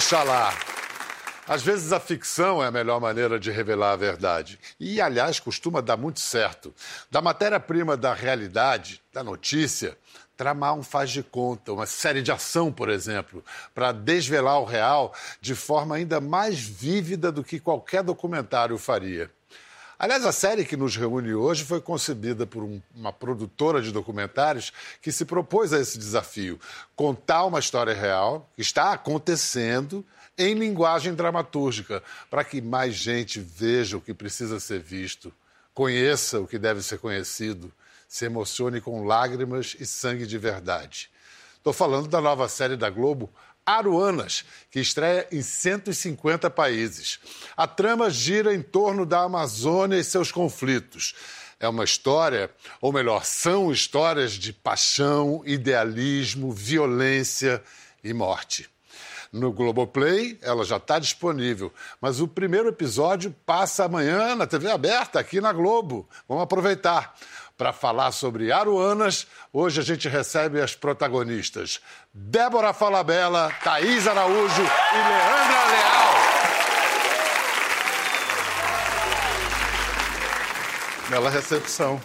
Oxalá. Às vezes a ficção é a melhor maneira de revelar a verdade. E, aliás, costuma dar muito certo. Da matéria-prima da realidade, da notícia, tramar um faz de conta, uma série de ação, por exemplo, para desvelar o real de forma ainda mais vívida do que qualquer documentário faria. Aliás, a série que nos reúne hoje foi concebida por um, uma produtora de documentários que se propôs a esse desafio: contar uma história real que está acontecendo em linguagem dramatúrgica, para que mais gente veja o que precisa ser visto, conheça o que deve ser conhecido, se emocione com lágrimas e sangue de verdade. Estou falando da nova série da Globo, Aruanas, que estreia em 150 países. A trama gira em torno da Amazônia e seus conflitos. É uma história, ou melhor, são histórias de paixão, idealismo, violência e morte. No Globoplay, ela já está disponível. Mas o primeiro episódio passa amanhã na TV aberta, aqui na Globo. Vamos aproveitar. Para falar sobre Aruanas, hoje a gente recebe as protagonistas Débora Falabella, Thaís Araújo e Leandra Leal. Bela recepção.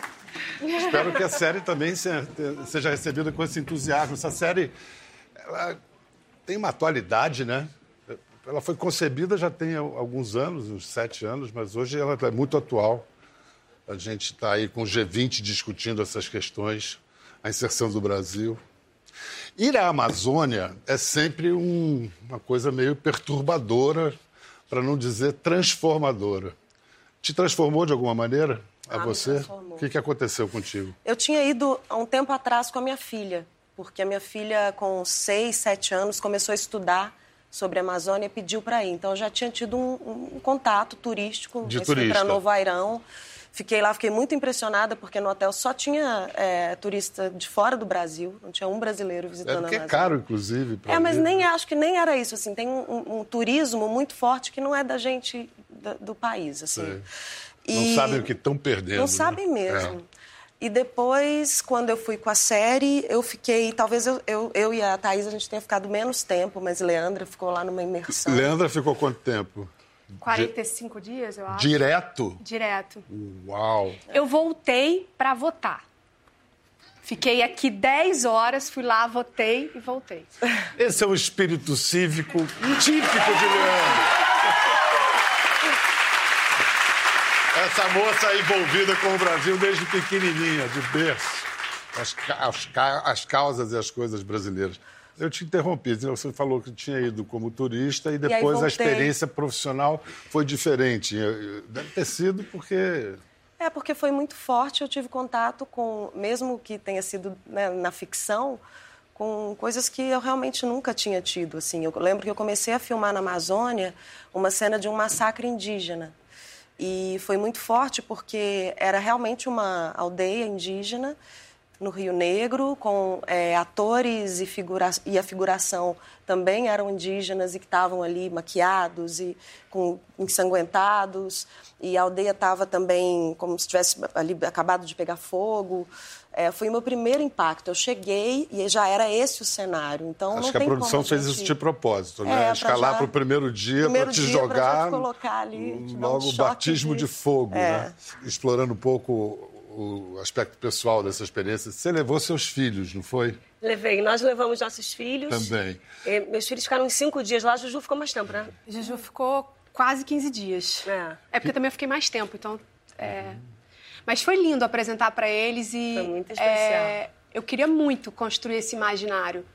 Espero que a série também seja recebida com esse entusiasmo. Essa série tem uma atualidade, né? Ela foi concebida já tem alguns anos, uns sete anos, mas hoje ela é muito atual. A gente está aí com o G20 discutindo essas questões, a inserção do Brasil. Ir à Amazônia é sempre um, uma coisa meio perturbadora, para não dizer transformadora. Te transformou de alguma maneira a ah, você? O que, que aconteceu contigo? Eu tinha ido há um tempo atrás com a minha filha, porque a minha filha, com seis, sete anos, começou a estudar sobre a Amazônia e pediu para ir. Então, eu já tinha tido um, um contato turístico de para Novo Airão. Fiquei lá, fiquei muito impressionada, porque no hotel só tinha é, turista de fora do Brasil, não tinha um brasileiro visitando é porque a Amazônia. é caro, inclusive. É, mas nem acho que nem era isso. Assim, tem um, um turismo muito forte que não é da gente do, do país. Assim. E não sabem o que estão perdendo. Não né? sabem mesmo. É. E depois, quando eu fui com a série, eu fiquei. Talvez eu, eu, eu e a Thaís a gente tenha ficado menos tempo, mas Leandra ficou lá numa imersão. Leandra ficou quanto tempo? 45 Di... dias, eu acho. Direto? Direto. Uau! Eu voltei para votar. Fiquei aqui 10 horas, fui lá, votei e voltei. Esse é o espírito cívico típico de Leandro. Essa moça envolvida com o Brasil desde pequenininha, de berço. As, as, as causas e as coisas brasileiras. Eu te interrompi. Você falou que tinha ido como turista e depois e a experiência profissional foi diferente. Deve ter sido porque. É, porque foi muito forte. Eu tive contato com, mesmo que tenha sido né, na ficção, com coisas que eu realmente nunca tinha tido. Assim, eu lembro que eu comecei a filmar na Amazônia uma cena de um massacre indígena. E foi muito forte porque era realmente uma aldeia indígena no Rio Negro, com é, atores e, figura e a figuração também eram indígenas e que estavam ali maquiados e com ensanguentados. E a aldeia estava também como se tivesse ali acabado de pegar fogo. É, foi o meu primeiro impacto. Eu cheguei e já era esse o cenário. Então, Acho que a produção fez gente... isso de propósito, né? É, Escalar para o primeiro dia para te jogar. colocar ali, logo um o batismo de, de fogo, é. né? Explorando um pouco o aspecto pessoal dessa experiência. Você levou seus filhos, não foi? Levei. Nós levamos nossos filhos. Também. E meus filhos ficaram uns cinco dias lá. A Juju ficou mais tempo, né? Juju ficou quase 15 dias. É, é porque também eu fiquei mais tempo, então... É... Mas foi lindo apresentar para eles e... Foi muito especial. É... Eu queria muito construir esse imaginário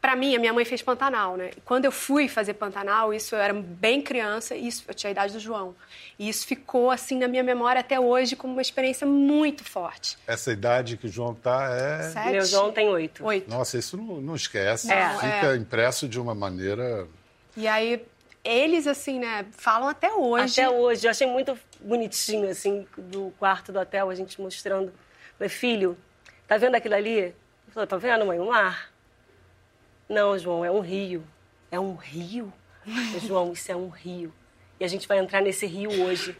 para mim, a minha mãe fez Pantanal, né? Quando eu fui fazer Pantanal, isso eu era bem criança, isso eu tinha a idade do João. E isso ficou assim na minha memória até hoje como uma experiência muito forte. Essa idade que o João tá é. Sete? Meu João tem oito. Oito. Nossa, isso não, não esquece. É, Fica é. impresso de uma maneira. E aí eles, assim, né, falam até hoje. Até hoje. Eu achei muito bonitinho, assim, do quarto do hotel, a gente mostrando. Falei, filho, tá vendo aquilo ali? Ele falou, tá vendo, mãe? O mar. Não, João, é um rio. É um rio? João, isso é um rio. E a gente vai entrar nesse rio hoje.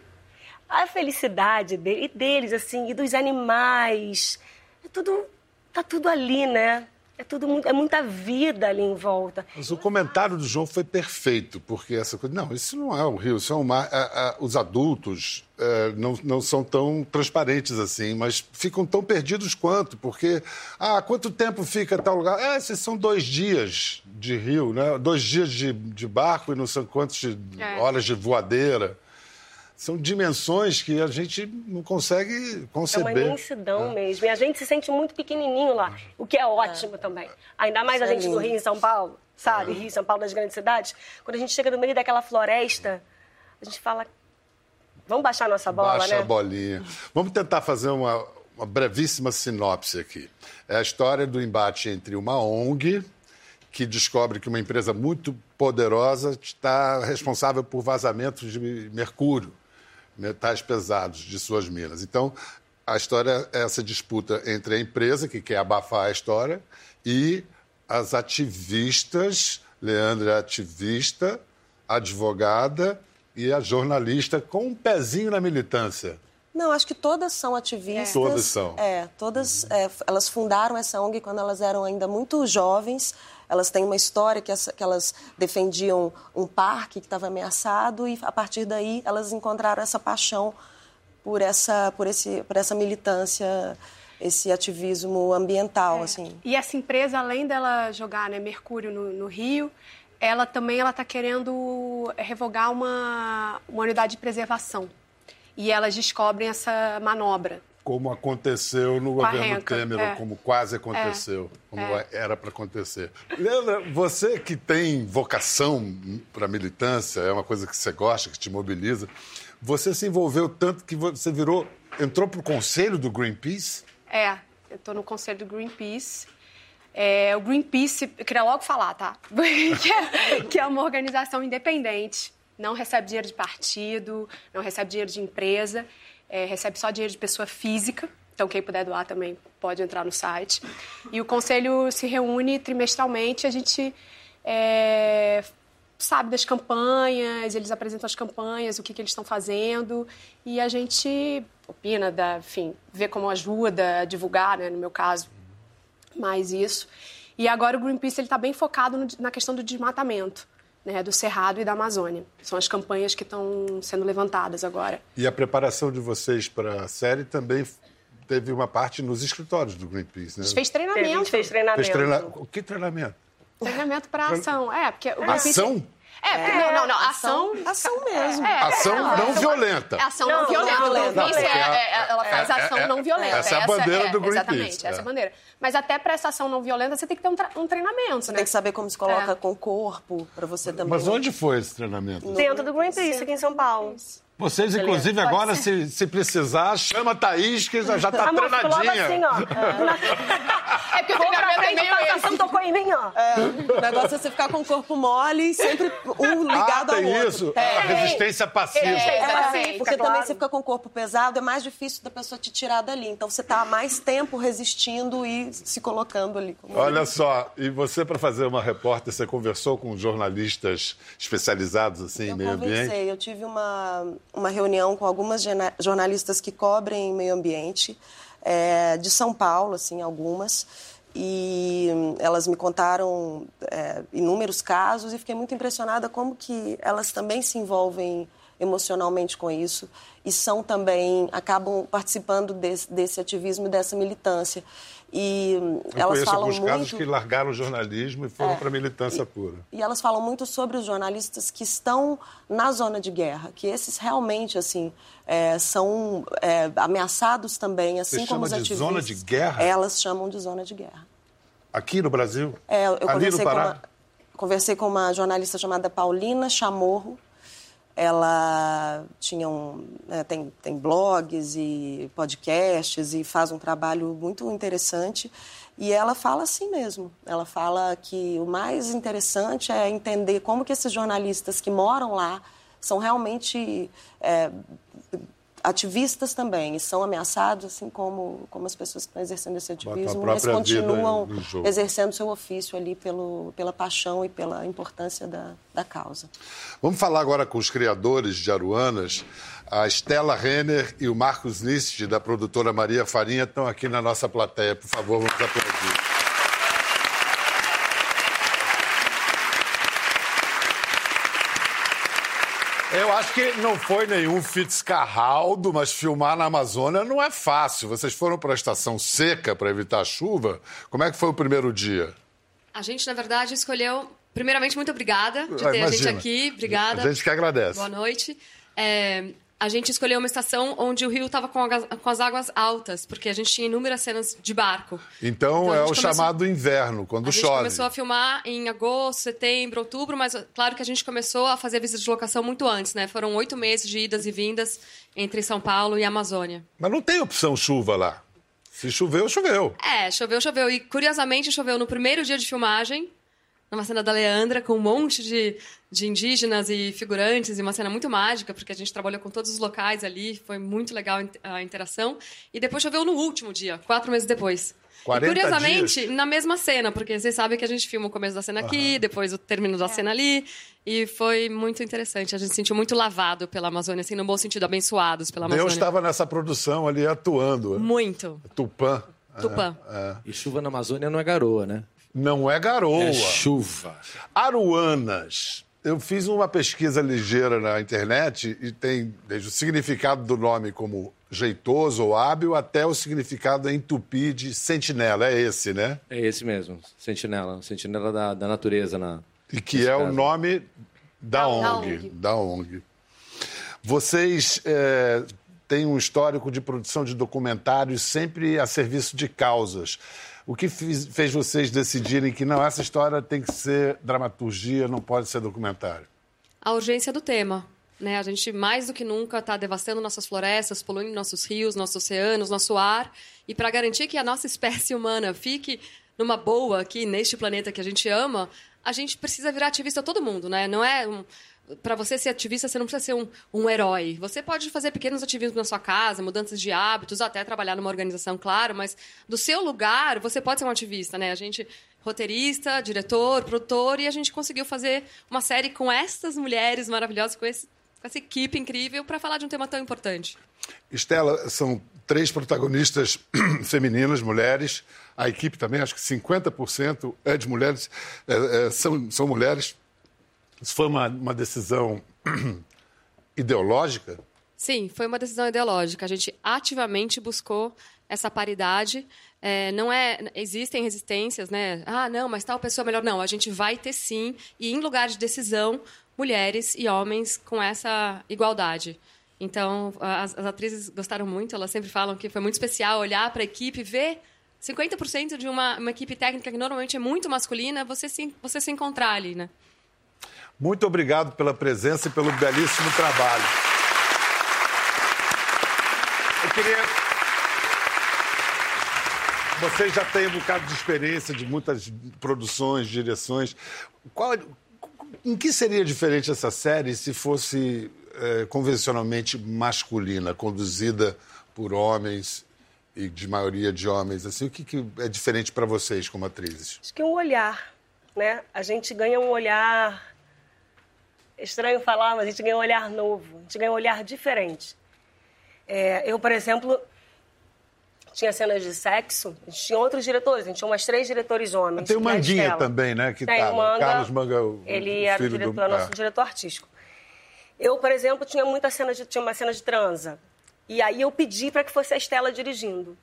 A felicidade dele, e deles, assim, e dos animais. É tudo. Tá tudo ali, né? É tudo muito, é muita vida ali em volta. Mas o comentário do João foi perfeito, porque essa coisa. Não, isso não é o rio, isso é um mar. os adultos é, não, não são tão transparentes assim, mas ficam tão perdidos quanto, porque. Ah, quanto tempo fica tal lugar? É, esses são dois dias de rio, né? Dois dias de, de barco e não sei quantas é. horas de voadeira são dimensões que a gente não consegue conceber. É uma imensidão é. mesmo. E a gente se sente muito pequenininho lá, o que é ótimo é. também. Ainda mais Isso a gente é do Rio e São Paulo, sabe? É. Rio e São Paulo, das grandes cidades. Quando a gente chega no meio daquela floresta, a gente fala, vamos baixar nossa bola, Baixa né? a bolinha. Vamos tentar fazer uma, uma brevíssima sinopse aqui. É a história do embate entre uma ONG que descobre que uma empresa muito poderosa está responsável por vazamentos de mercúrio metais pesados de suas minas. Então, a história é essa disputa entre a empresa, que quer abafar a história, e as ativistas, Leandra é ativista, advogada e a jornalista com um pezinho na militância. Não, acho que todas são ativistas. Todas são. É, todas. É, elas fundaram essa ONG quando elas eram ainda muito jovens. Elas têm uma história que, essa, que elas defendiam um parque que estava ameaçado e a partir daí elas encontraram essa paixão por essa, por esse, por essa militância esse ativismo ambiental, é. assim. E essa empresa, além dela jogar né, mercúrio no, no Rio, ela também ela está querendo revogar uma, uma unidade de preservação. E elas descobrem essa manobra como aconteceu no governo Temer, é. ou como quase aconteceu, é. como é. era para acontecer. Leandra, você que tem vocação para militância, é uma coisa que você gosta, que te mobiliza, você se envolveu tanto que você virou, entrou para o conselho do Greenpeace? É, eu estou no conselho do Greenpeace. É, o Greenpeace, eu queria logo falar, tá? que, é, que é uma organização independente, não recebe dinheiro de partido, não recebe dinheiro de empresa é, recebe só dinheiro de pessoa física. Então, quem puder doar também pode entrar no site. E o conselho se reúne trimestralmente. A gente é, sabe das campanhas, eles apresentam as campanhas, o que, que eles estão fazendo. E a gente opina, da, enfim, vê como ajuda a divulgar, né, no meu caso, mais isso. E agora o Greenpeace está bem focado no, na questão do desmatamento né, do Cerrado e da Amazônia. São as campanhas que estão sendo levantadas agora. E a preparação de vocês para a série também teve uma parte nos escritórios do Greenpeace, né? A gente fez treinamento. A gente fez treinamento. Fez treina... O que treinamento? Treinamento para ação. É, porque o Greenpeace... Ação? É, é, não, não, não. Ação. Ação mesmo. É, ação não, não violenta. Ação não, não violenta. Não, violenta. É, ela faz ação não violenta. Essa é a bandeira do Greenpeace. Exatamente, essa é a bandeira. Mas até para essa ação não violenta, você tem que ter um, um treinamento, você né? tem que saber como se coloca com o corpo, para você também. Mas onde foi esse treinamento? Dentro do Greenpeace, aqui em São Paulo. Vocês, inclusive, agora, se, se precisar, chama a Thaís, que já está treinadinha. Assim, ó. É, porque o treinamento é meio tocou em mim, ó. É, o negócio é você ficar com o corpo mole, sempre um ah, ligado ah, ao outro. isso. É. Resistência passiva. É, é porque também você fica com o corpo pesado, é mais difícil da pessoa te tirar dali. Então, você está mais tempo resistindo e se colocando ali. Olha só, e você, para fazer uma repórter, você conversou com jornalistas especializados assim, em meio ambiente? Eu conversei, eu tive uma uma reunião com algumas jornalistas que cobrem meio ambiente, é, de São Paulo, assim, algumas, e elas me contaram é, inúmeros casos e fiquei muito impressionada como que elas também se envolvem emocionalmente com isso e são também acabam participando desse, desse ativismo e dessa militância. E Eu elas falam alguns muito... casos que largaram o jornalismo e foram é, para a militância e, pura. E elas falam muito sobre os jornalistas que estão na zona de guerra, que esses realmente assim é, são é, ameaçados também, assim Você como os ativistas. de zona de guerra? Elas chamam de zona de guerra. Aqui no Brasil? É, eu Ali conversei, no com Pará? uma, conversei com uma jornalista chamada Paulina Chamorro, ela tinha um, né, tem, tem blogs e podcasts e faz um trabalho muito interessante. E ela fala assim mesmo. Ela fala que o mais interessante é entender como que esses jornalistas que moram lá são realmente é, ativistas também e são ameaçados, assim como, como as pessoas que estão exercendo esse ativismo, mas continuam exercendo seu ofício ali pelo, pela paixão e pela importância da, da causa. Vamos falar agora com os criadores de Aruanas. A Stella Renner e o Marcos List, da produtora Maria Farinha, estão aqui na nossa plateia. Por favor, vamos aplaudir. Acho que não foi nenhum Fitzcarraldo, mas filmar na Amazônia não é fácil. Vocês foram para a estação seca para evitar a chuva. Como é que foi o primeiro dia? A gente, na verdade, escolheu. Primeiramente, muito obrigada de ter a gente aqui. Obrigada. A gente que agradece. Boa noite. É, a gente escolheu uma estação onde o rio estava com, com, as águas altas, porque a gente tinha inúmeras cenas de barco. Então, então é o começou... chamado inverno, quando a chove. A gente começou a filmar em agosto, setembro, outubro, mas claro que a gente começou a fazer a visita de locação muito antes, né? Foram oito meses de idas e vindas entre São Paulo e Amazônia. Mas não tem opção chuva lá. Se choveu, choveu. É, choveu, choveu. E curiosamente choveu no primeiro dia de filmagem, numa cena da Leandra, com um monte de, de indígenas e figurantes, e uma cena muito mágica, porque a gente trabalhou com todos os locais ali, foi muito legal a interação. E depois choveu no último dia, quatro meses depois. E, curiosamente, dias. na mesma cena, porque vocês sabem que a gente filma o começo da cena aqui, uhum. depois o término da é. cena ali. E foi muito interessante. A gente se sentiu muito lavado pela Amazônia, assim, no bom sentido, abençoados pela Amazônia. Deus estava nessa produção ali atuando. Muito. Tupã. Tupã. É, é. E chuva na Amazônia não é garoa, né? Não é garoa. É chuva. Aruanas. Eu fiz uma pesquisa ligeira na internet e tem desde o significado do nome como jeitoso ou hábil até o significado em tupi de sentinela. É esse, né? É esse mesmo, sentinela. Sentinela da, da natureza. Na, e que é caso. o nome da, da ONG, ONG. Da ONG. Vocês é, têm um histórico de produção de documentários sempre a serviço de causas. O que fez vocês decidirem que não, essa história tem que ser dramaturgia, não pode ser documentário? A urgência do tema. Né? A gente, mais do que nunca, está devastando nossas florestas, poluindo nossos rios, nossos oceanos, nosso ar. E para garantir que a nossa espécie humana fique numa boa aqui, neste planeta que a gente ama, a gente precisa virar ativista todo mundo, né? Não é um, para você ser ativista, você não precisa ser um, um herói. Você pode fazer pequenos ativismos na sua casa, mudanças de hábitos, até trabalhar numa organização, claro, mas do seu lugar, você pode ser um ativista, né? A gente, roteirista, diretor, produtor, e a gente conseguiu fazer uma série com essas mulheres maravilhosas, com, esse, com essa equipe incrível, para falar de um tema tão importante. Estela, são três protagonistas femininas, mulheres. A equipe também, acho que 50% é de mulheres, é, é, são, são mulheres. Isso foi uma, uma decisão ideológica? Sim, foi uma decisão ideológica. A gente ativamente buscou essa paridade. É, não é, existem resistências, né? Ah, não, mas tal pessoa é melhor. Não, a gente vai ter sim, e em lugar de decisão, mulheres e homens com essa igualdade. Então, as, as atrizes gostaram muito, elas sempre falam que foi muito especial olhar para a equipe, ver 50% de uma, uma equipe técnica que normalmente é muito masculina, você se, você se encontrar ali, né? Muito obrigado pela presença e pelo belíssimo trabalho. Eu queria. Você já tem um bocado de experiência de muitas produções, direções. Qual, em que seria diferente essa série se fosse é, convencionalmente masculina, conduzida por homens e de maioria de homens? Assim, o que, que é diferente para vocês como atrizes? Acho que é um olhar, né? A gente ganha um olhar estranho falar, mas a gente ganha um olhar novo, a gente ganha um olhar diferente. É, eu, por exemplo, tinha cenas de sexo, a gente tinha outros diretores, a gente tinha umas três diretores homens. Tem o Manguinha também, né? Que Tem tá, o Manga, Carlos Manga, o ele era o diretor, do... nosso ah. diretor artístico. Eu, por exemplo, tinha muita cena de, tinha uma cena de transa. E aí eu pedi para que fosse a Estela dirigindo.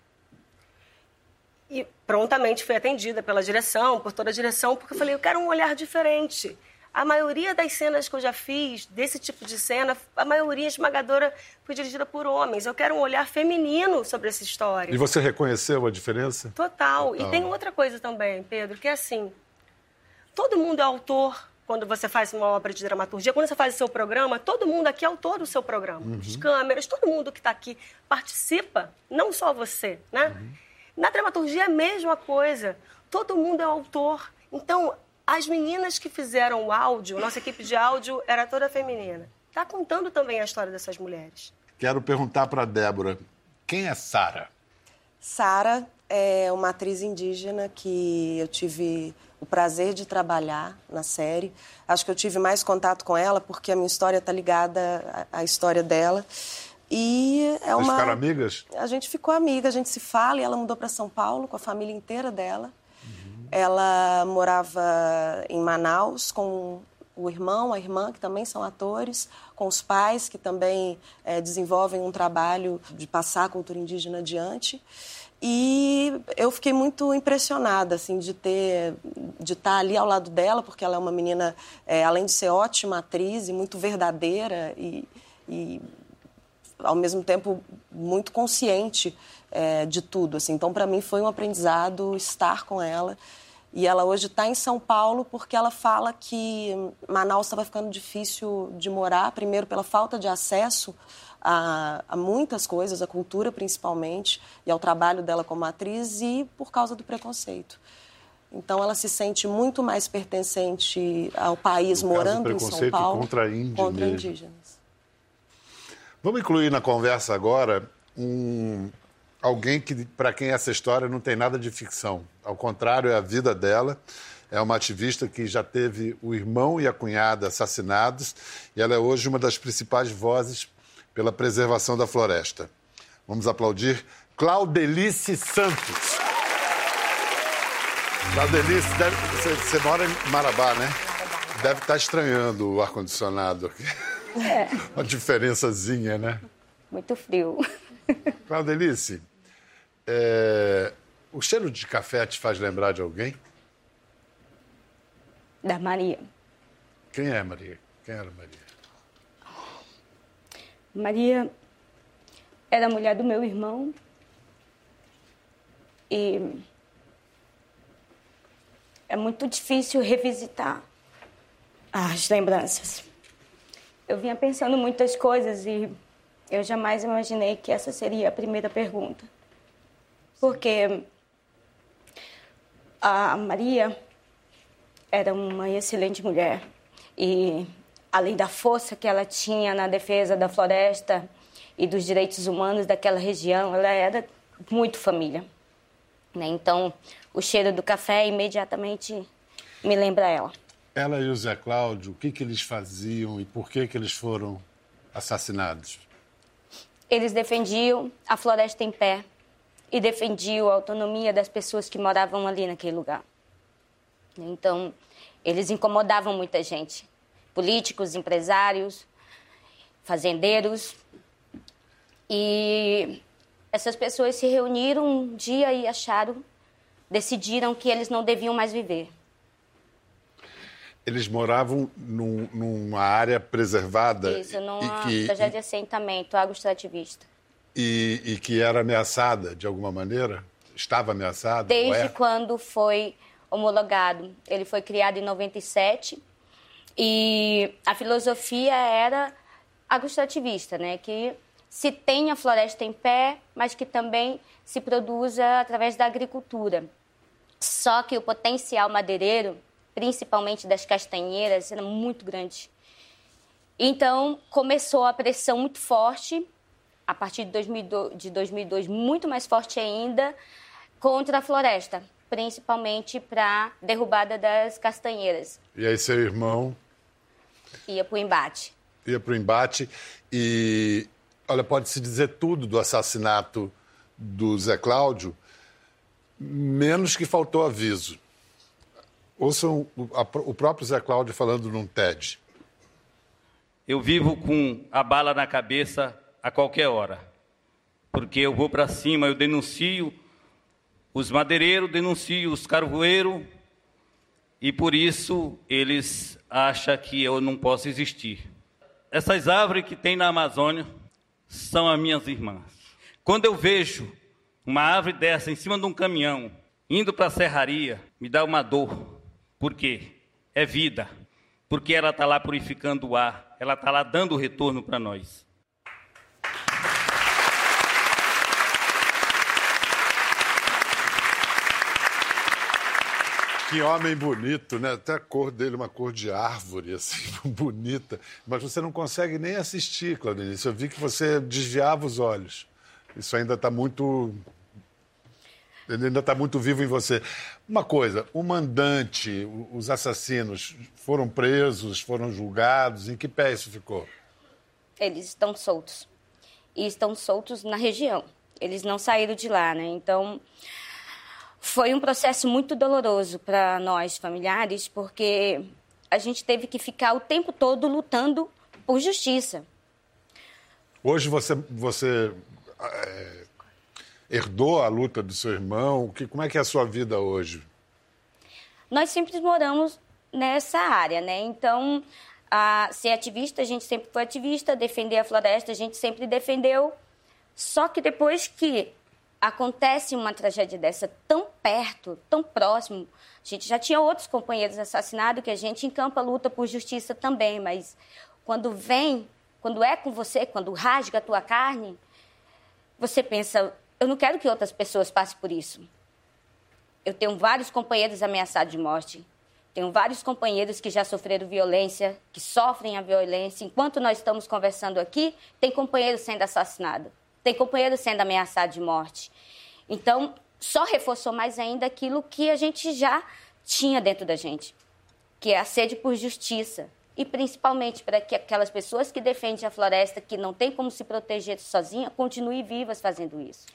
E prontamente fui atendida pela direção, por toda a direção, porque eu falei, eu quero um olhar diferente. A maioria das cenas que eu já fiz, desse tipo de cena, a maioria esmagadora foi dirigida por homens. Eu quero um olhar feminino sobre essa história. E você reconheceu a diferença? Total. Total. E tem outra coisa também, Pedro, que é assim: todo mundo é autor quando você faz uma obra de dramaturgia, quando você faz o seu programa, todo mundo aqui é autor do seu programa. Uhum. As câmeras, todo mundo que está aqui participa, não só você, né? Uhum. Na dramaturgia é a mesma coisa. Todo mundo é autor. Então, as meninas que fizeram o áudio, nossa equipe de áudio era toda feminina. Está contando também a história dessas mulheres. Quero perguntar para Débora, quem é Sara? Sara é uma atriz indígena que eu tive o prazer de trabalhar na série. Acho que eu tive mais contato com ela porque a minha história está ligada à história dela. E é uma. Vocês ficaram amigas? A gente ficou amiga, a gente se fala e ela mudou para São Paulo com a família inteira dela. Ela morava em Manaus com o irmão, a irmã, que também são atores, com os pais, que também é, desenvolvem um trabalho de passar a cultura indígena adiante. E eu fiquei muito impressionada, assim, de ter, de estar ali ao lado dela, porque ela é uma menina, é, além de ser ótima atriz e muito verdadeira e, e ao mesmo tempo muito consciente é, de tudo, assim. Então, para mim foi um aprendizado estar com ela. E ela hoje está em São Paulo porque ela fala que Manaus estava ficando difícil de morar, primeiro pela falta de acesso a, a, muitas coisas, a cultura principalmente, e ao trabalho dela como atriz, e por causa do preconceito. Então ela se sente muito mais pertencente ao país no morando caso, em São Paulo contra, índio contra indígenas. Vamos incluir na conversa agora um, alguém que para quem essa história não tem nada de ficção. Ao contrário, é a vida dela. É uma ativista que já teve o irmão e a cunhada assassinados e ela é hoje uma das principais vozes pela preservação da floresta. Vamos aplaudir Claudelice Santos. Claudelice, deve, você, você, mora em Marabá, né? Deve estar estranhando o ar-condicionado aqui. É. Uma diferençazinha, né? Muito frio. Claudelice, é... o cheiro de café te faz lembrar de alguém? Da Maria. Quem é Maria? Quem era Maria? Maria era a mulher do meu irmão e é muito difícil revisitar as lembranças. Eu vinha pensando muitas coisas e eu jamais imaginei que essa seria a primeira pergunta. Porque a Maria era uma excelente mulher e além da força que ela tinha na defesa da floresta e dos direitos humanos daquela região, ela era muito família. Né? Então, o cheiro do café imediatamente me lembra ela. Ela e o Zé Cláudio, o que, que eles faziam e por que, que eles foram assassinados? Eles defendiam a floresta em pé e defendiam a autonomia das pessoas que moravam ali naquele lugar. Então, eles incomodavam muita gente políticos, empresários, fazendeiros. E essas pessoas se reuniram um dia e acharam, decidiram que eles não deviam mais viver. Eles moravam num, numa área preservada? Isso, num que, projeto de assentamento agroextrativista. E, e, que era ameaçada de alguma maneira? Estava ameaçada? Desde quando foi homologado. Ele foi criado em 97 e a filosofia era agroextrativista, né? Que se tenha floresta em pé, mas que também se produza através da agricultura. Só que o potencial madeireiro, principalmente das castanheiras, era muito grande. Então começou a pressão muito forte, a partir de 2002, de 2002 muito mais forte ainda, contra a floresta, principalmente para derrubada das castanheiras. E aí seu irmão ia para o embate. Ia para o embate e, olha, pode-se dizer tudo do assassinato do Zé Cláudio, menos que faltou aviso. Ouçam o próprio Zé Cláudio falando num TED. Eu vivo com a bala na cabeça a qualquer hora, porque eu vou para cima, eu denuncio os madeireiros denunciam os carvoeiros e por isso eles acham que eu não posso existir. Essas árvores que tem na Amazônia são as minhas irmãs. Quando eu vejo uma árvore dessa em cima de um caminhão indo para a serraria, me dá uma dor. Por quê? É vida. Porque ela está lá purificando o ar, ela está lá dando retorno para nós. Que homem bonito, né? Até a cor dele, uma cor de árvore, assim, bonita. Mas você não consegue nem assistir, Claudinice. Eu vi que você desviava os olhos. Isso ainda está muito. Ele ainda está muito vivo em você. Uma coisa, o mandante, os assassinos foram presos, foram julgados. Em que pé isso ficou? Eles estão soltos. E estão soltos na região. Eles não saíram de lá, né? Então, foi um processo muito doloroso para nós familiares, porque a gente teve que ficar o tempo todo lutando por justiça. Hoje você, você é, herdou a luta do seu irmão. Que, como é que é a sua vida hoje? Nós sempre moramos nessa área, né? Então, a, ser ativista, a gente sempre foi ativista, defender a floresta, a gente sempre defendeu. Só que depois que acontece uma tragédia dessa tão perto, tão próximo, a gente já tinha outros companheiros assassinados que a gente encampa luta por justiça também, mas quando vem, quando é com você, quando rasga a tua carne, você pensa, eu não quero que outras pessoas passem por isso. Eu tenho vários companheiros ameaçados de morte. Tenho vários companheiros que já sofreram violência, que sofrem a violência. Enquanto nós estamos conversando aqui, tem companheiro sendo assassinado, tem companheiro sendo ameaçado de morte. Então, só reforçou mais ainda aquilo que a gente já tinha dentro da gente, que é a sede por justiça. E principalmente para que aquelas pessoas que defendem a floresta, que não tem como se proteger sozinha, continuem vivas fazendo isso.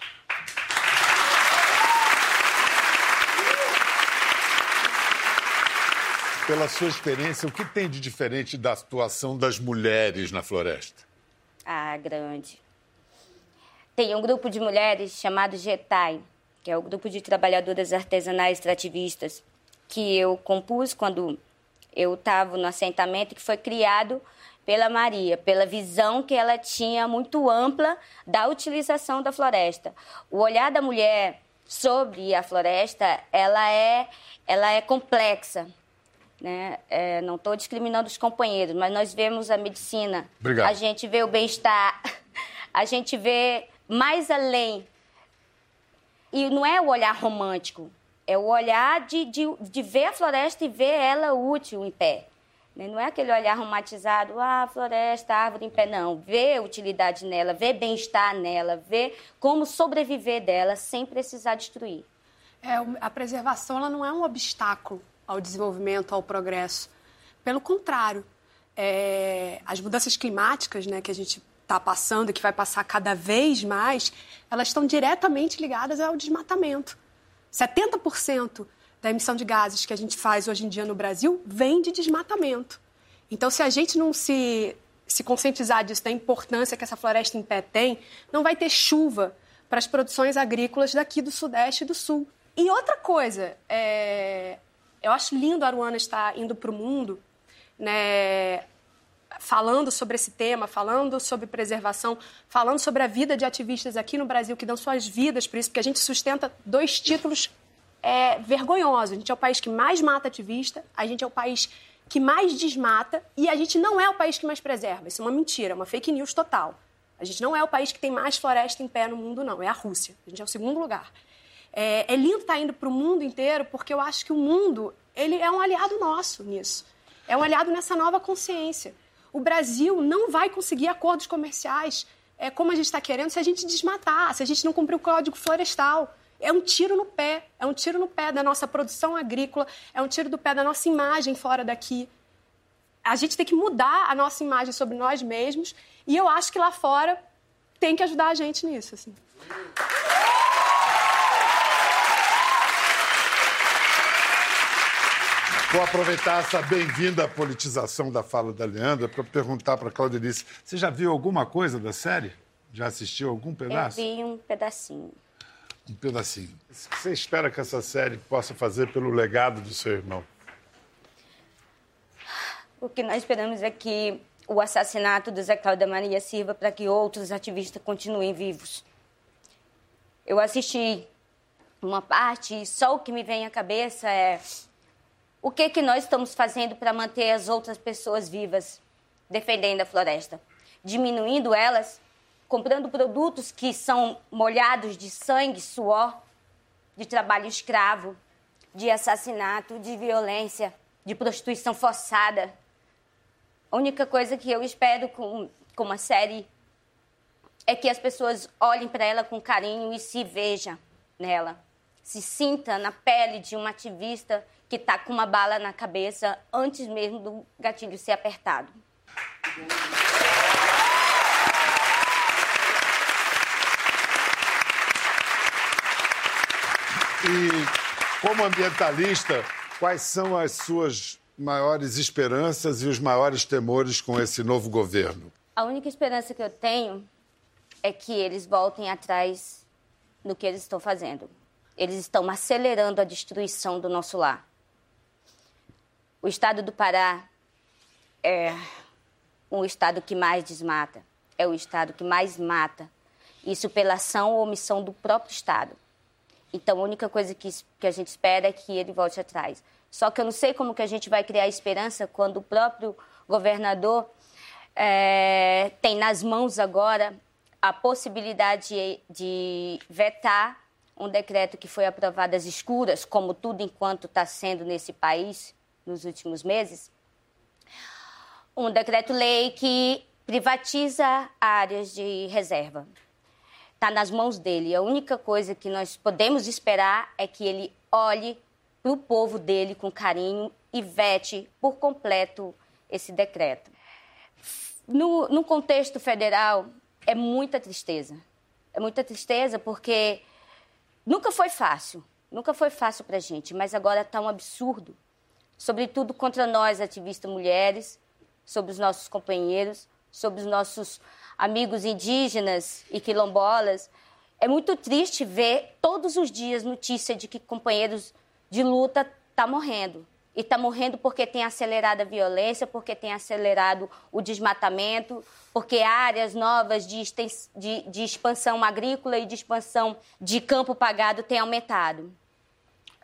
Pela sua experiência, o que tem de diferente da situação das mulheres na floresta? Ah, grande. Tem um grupo de mulheres chamado GETAI, que é o grupo de trabalhadoras artesanais extrativistas, que eu compus quando eu estava no assentamento, que foi criado pela Maria, pela visão que ela tinha muito ampla da utilização da floresta. O olhar da mulher sobre a floresta, ela é, ela é complexa. Né? É, não estou discriminando os companheiros, mas nós vemos a medicina, Obrigado. a gente vê o bem-estar, a gente vê mais além. E não é o olhar romântico, é o olhar de, de, de ver a floresta e ver ela útil em pé. Né? Não é aquele olhar romantizado, ah, floresta, árvore em pé, não. Ver utilidade nela, ver bem-estar nela, ver como sobreviver dela sem precisar destruir. É, a preservação ela não é um obstáculo ao desenvolvimento, ao progresso. Pelo contrário, é, as mudanças climáticas né, que a gente está passando e que vai passar cada vez mais, elas estão diretamente ligadas ao desmatamento. 70% da emissão de gases que a gente faz hoje em dia no Brasil vem de desmatamento. Então, se a gente não se, se conscientizar disso, da importância que essa floresta em pé tem, não vai ter chuva para as produções agrícolas daqui do Sudeste e do Sul. E outra coisa, é, eu acho lindo a Aruana estar indo para o mundo, né, falando sobre esse tema, falando sobre preservação, falando sobre a vida de ativistas aqui no Brasil que dão suas vidas por isso, porque a gente sustenta dois títulos é, vergonhosos. A gente é o país que mais mata ativista, a gente é o país que mais desmata e a gente não é o país que mais preserva. Isso é uma mentira, é uma fake news total. A gente não é o país que tem mais floresta em pé no mundo, não. É a Rússia. A gente é o segundo lugar. É, é lindo estar indo para o mundo inteiro, porque eu acho que o mundo ele é um aliado nosso nisso. É um aliado nessa nova consciência. O Brasil não vai conseguir acordos comerciais é, como a gente está querendo se a gente desmatar, se a gente não cumprir o código florestal. É um tiro no pé, é um tiro no pé da nossa produção agrícola, é um tiro do pé da nossa imagem fora daqui. A gente tem que mudar a nossa imagem sobre nós mesmos e eu acho que lá fora tem que ajudar a gente nisso. Assim. Vou aproveitar essa bem-vinda politização da fala da Leandra para perguntar para a Claudelice. Você já viu alguma coisa da série? Já assistiu algum pedaço? Eu vi um pedacinho. Um pedacinho. O que você espera que essa série possa fazer pelo legado do seu irmão? O que nós esperamos é que o assassinato do Zé Cláudio Maria sirva para que outros ativistas continuem vivos. Eu assisti uma parte e só o que me vem à cabeça é o que, que nós estamos fazendo para manter as outras pessoas vivas, defendendo a floresta? Diminuindo elas, comprando produtos que são molhados de sangue, suor, de trabalho escravo, de assassinato, de violência, de prostituição forçada. A única coisa que eu espero com, com a série é que as pessoas olhem para ela com carinho e se vejam nela. Se sinta na pele de uma ativista que está com uma bala na cabeça antes mesmo do gatilho ser apertado. E, como ambientalista, quais são as suas maiores esperanças e os maiores temores com esse novo governo? A única esperança que eu tenho é que eles voltem atrás no que eles estão fazendo. Eles estão acelerando a destruição do nosso lar. O estado do Pará é o estado que mais desmata, é o estado que mais mata. Isso pela ação ou omissão do próprio estado. Então, a única coisa que, que a gente espera é que ele volte atrás. Só que eu não sei como que a gente vai criar esperança quando o próprio governador é, tem nas mãos agora a possibilidade de, de vetar um decreto que foi aprovado às escuras, como tudo enquanto está sendo nesse país nos últimos meses, um decreto-lei que privatiza áreas de reserva. Está nas mãos dele. A única coisa que nós podemos esperar é que ele olhe para o povo dele com carinho e vete por completo esse decreto. No, no contexto federal, é muita tristeza. É muita tristeza porque nunca foi fácil. Nunca foi fácil para a gente, mas agora está um absurdo. Sobretudo contra nós, ativistas mulheres, sobre os nossos companheiros, sobre os nossos amigos indígenas e quilombolas. É muito triste ver todos os dias notícia de que companheiros de luta estão tá morrendo. E está morrendo porque tem acelerado a violência, porque tem acelerado o desmatamento, porque áreas novas de, de, de expansão agrícola e de expansão de campo pagado têm aumentado.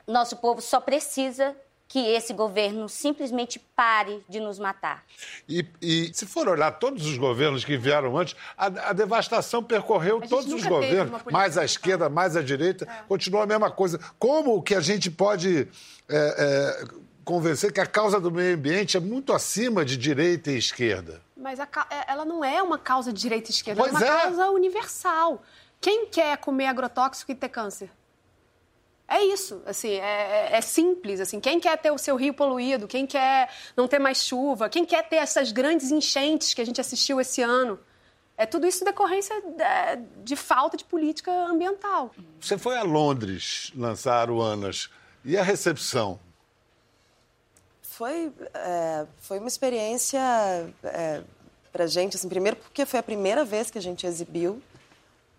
Nosso povo só precisa que esse governo simplesmente pare de nos matar. E, e, se for olhar todos os governos que vieram antes, a, a devastação percorreu todos os governos, mais à esquerda, mais à direita, é. continua a mesma coisa. Como que a gente pode é, é, convencer que a causa do meio ambiente é muito acima de direita e esquerda? Mas a, é, ela não é uma causa de direita e esquerda, pois é uma é. causa universal. Quem quer comer agrotóxico e ter câncer? É isso, assim, é, é, é, simples, assim, quem quer ter o seu rio poluído, quem quer não ter mais chuva, quem quer ter essas grandes enchentes que a gente assistiu esse ano, é tudo isso decorrência de, de falta de política ambiental. Você foi a Londres lançar o Anas, e a recepção? Foi, é, foi uma experiência é, para gente, assim, primeiro porque foi a primeira vez que a gente exibiu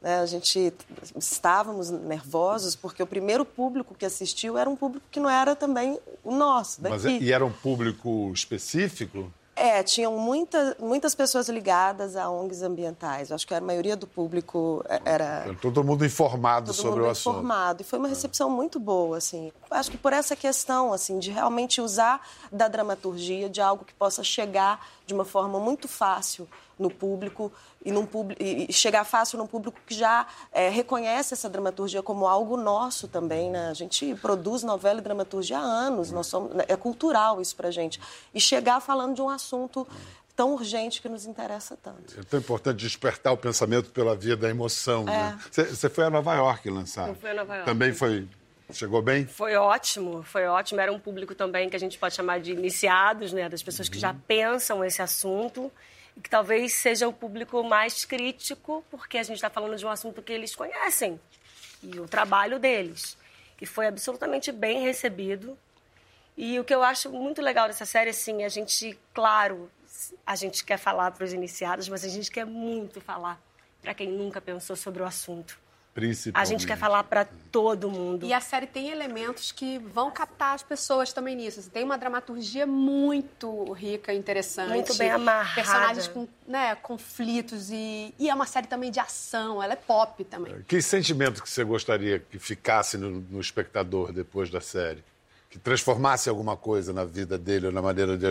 né? A gente estávamos nervosos porque o primeiro público que assistiu era um público que não era também o nosso. Daqui. Mas, e era um público específico? É, tinham muita, muitas pessoas ligadas a ONGs ambientais. Eu acho que a maioria do público é, era... Todo mundo informado todo sobre mundo o assunto. informado. E foi uma recepção muito boa, assim. Acho que por essa questão, assim, de realmente usar da dramaturgia, de algo que possa chegar de uma forma muito fácil no público e, num e chegar fácil num público que já é, reconhece essa dramaturgia como algo nosso também, né? A gente produz novela e dramaturgia há anos, nós somos, é cultural isso para gente. E chegar falando de um assunto tão urgente que nos interessa tanto. É tão importante despertar o pensamento pela via da emoção, né? é. né? Você foi a Nova York lançar. Eu fui a Nova York. Também foi Chegou bem? Foi ótimo, foi ótimo. Era um público também que a gente pode chamar de iniciados, né? Das pessoas que já pensam esse assunto e que talvez seja o público mais crítico, porque a gente está falando de um assunto que eles conhecem e o trabalho deles, que foi absolutamente bem recebido. E o que eu acho muito legal dessa série, assim, a gente, claro, a gente quer falar para os iniciados, mas a gente quer muito falar para quem nunca pensou sobre o assunto. A gente quer falar para todo mundo. E a série tem elementos que vão captar as pessoas também nisso. Assim, tem uma dramaturgia muito rica, interessante. Muito bem amarrada. Personagens com né, conflitos e, e é uma série também de ação. Ela é pop também. Que sentimento que você gostaria que ficasse no, no espectador depois da série? Que transformasse alguma coisa na vida dele ou na maneira de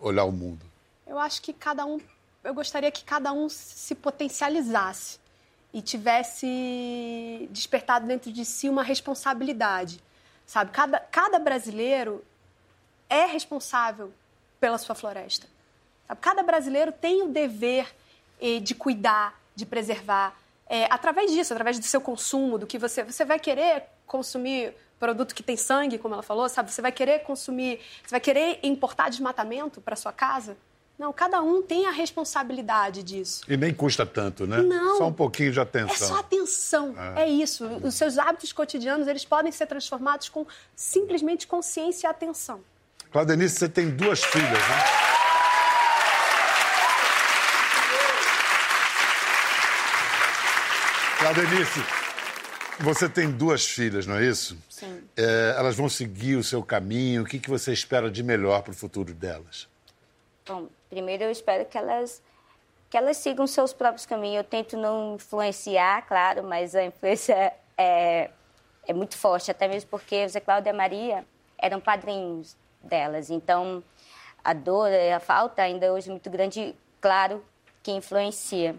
olhar o mundo? Eu acho que cada um... Eu gostaria que cada um se potencializasse e tivesse despertado dentro de si uma responsabilidade, sabe? Cada, cada brasileiro é responsável pela sua floresta. Sabe? Cada brasileiro tem o dever eh, de cuidar, de preservar. É, através disso, através do seu consumo, do que você você vai querer consumir produto que tem sangue, como ela falou, sabe? Você vai querer consumir, você vai querer importar desmatamento para sua casa? Não, cada um tem a responsabilidade disso. E nem custa tanto, né? Não. Só um pouquinho de atenção. É só atenção. É, é isso. Os seus hábitos cotidianos, eles podem ser transformados com simplesmente consciência e atenção. Claudenice, você tem duas filhas, né? Claudenice, você tem duas filhas, não é isso? Sim. É, elas vão seguir o seu caminho. O que, que você espera de melhor para o futuro delas? Bom, primeiro eu espero que elas que elas sigam seus próprios caminhos. Eu tento não influenciar, claro, mas a influência é, é muito forte, até mesmo porque Zé Cláudia e Maria eram padrinhos delas. Então, a dor a falta ainda hoje é muito grande, claro, que influencia.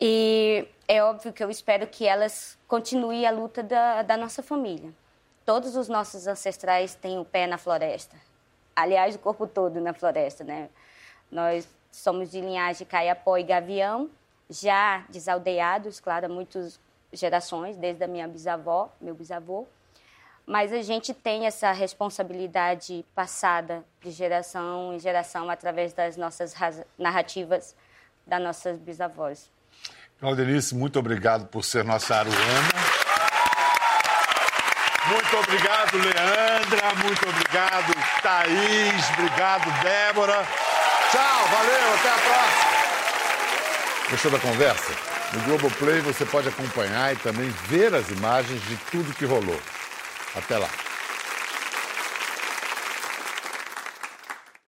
E é óbvio que eu espero que elas continuem a luta da, da nossa família. Todos os nossos ancestrais têm o pé na floresta. Aliás, o corpo todo na floresta, né? Nós somos de linhagem Caiapó e Gavião, já desaldeados, claro, há muitas gerações, desde a minha bisavó, meu bisavô. Mas a gente tem essa responsabilidade passada de geração em geração através das nossas narrativas das nossas bisavós. Claudenice, muito obrigado por ser nossa aruana. Muito obrigado, Leandra. Muito obrigado, Thaís. Obrigado, Débora. Tchau, valeu, até a próxima. Gostou da conversa? No Globoplay você pode acompanhar e também ver as imagens de tudo que rolou. Até lá.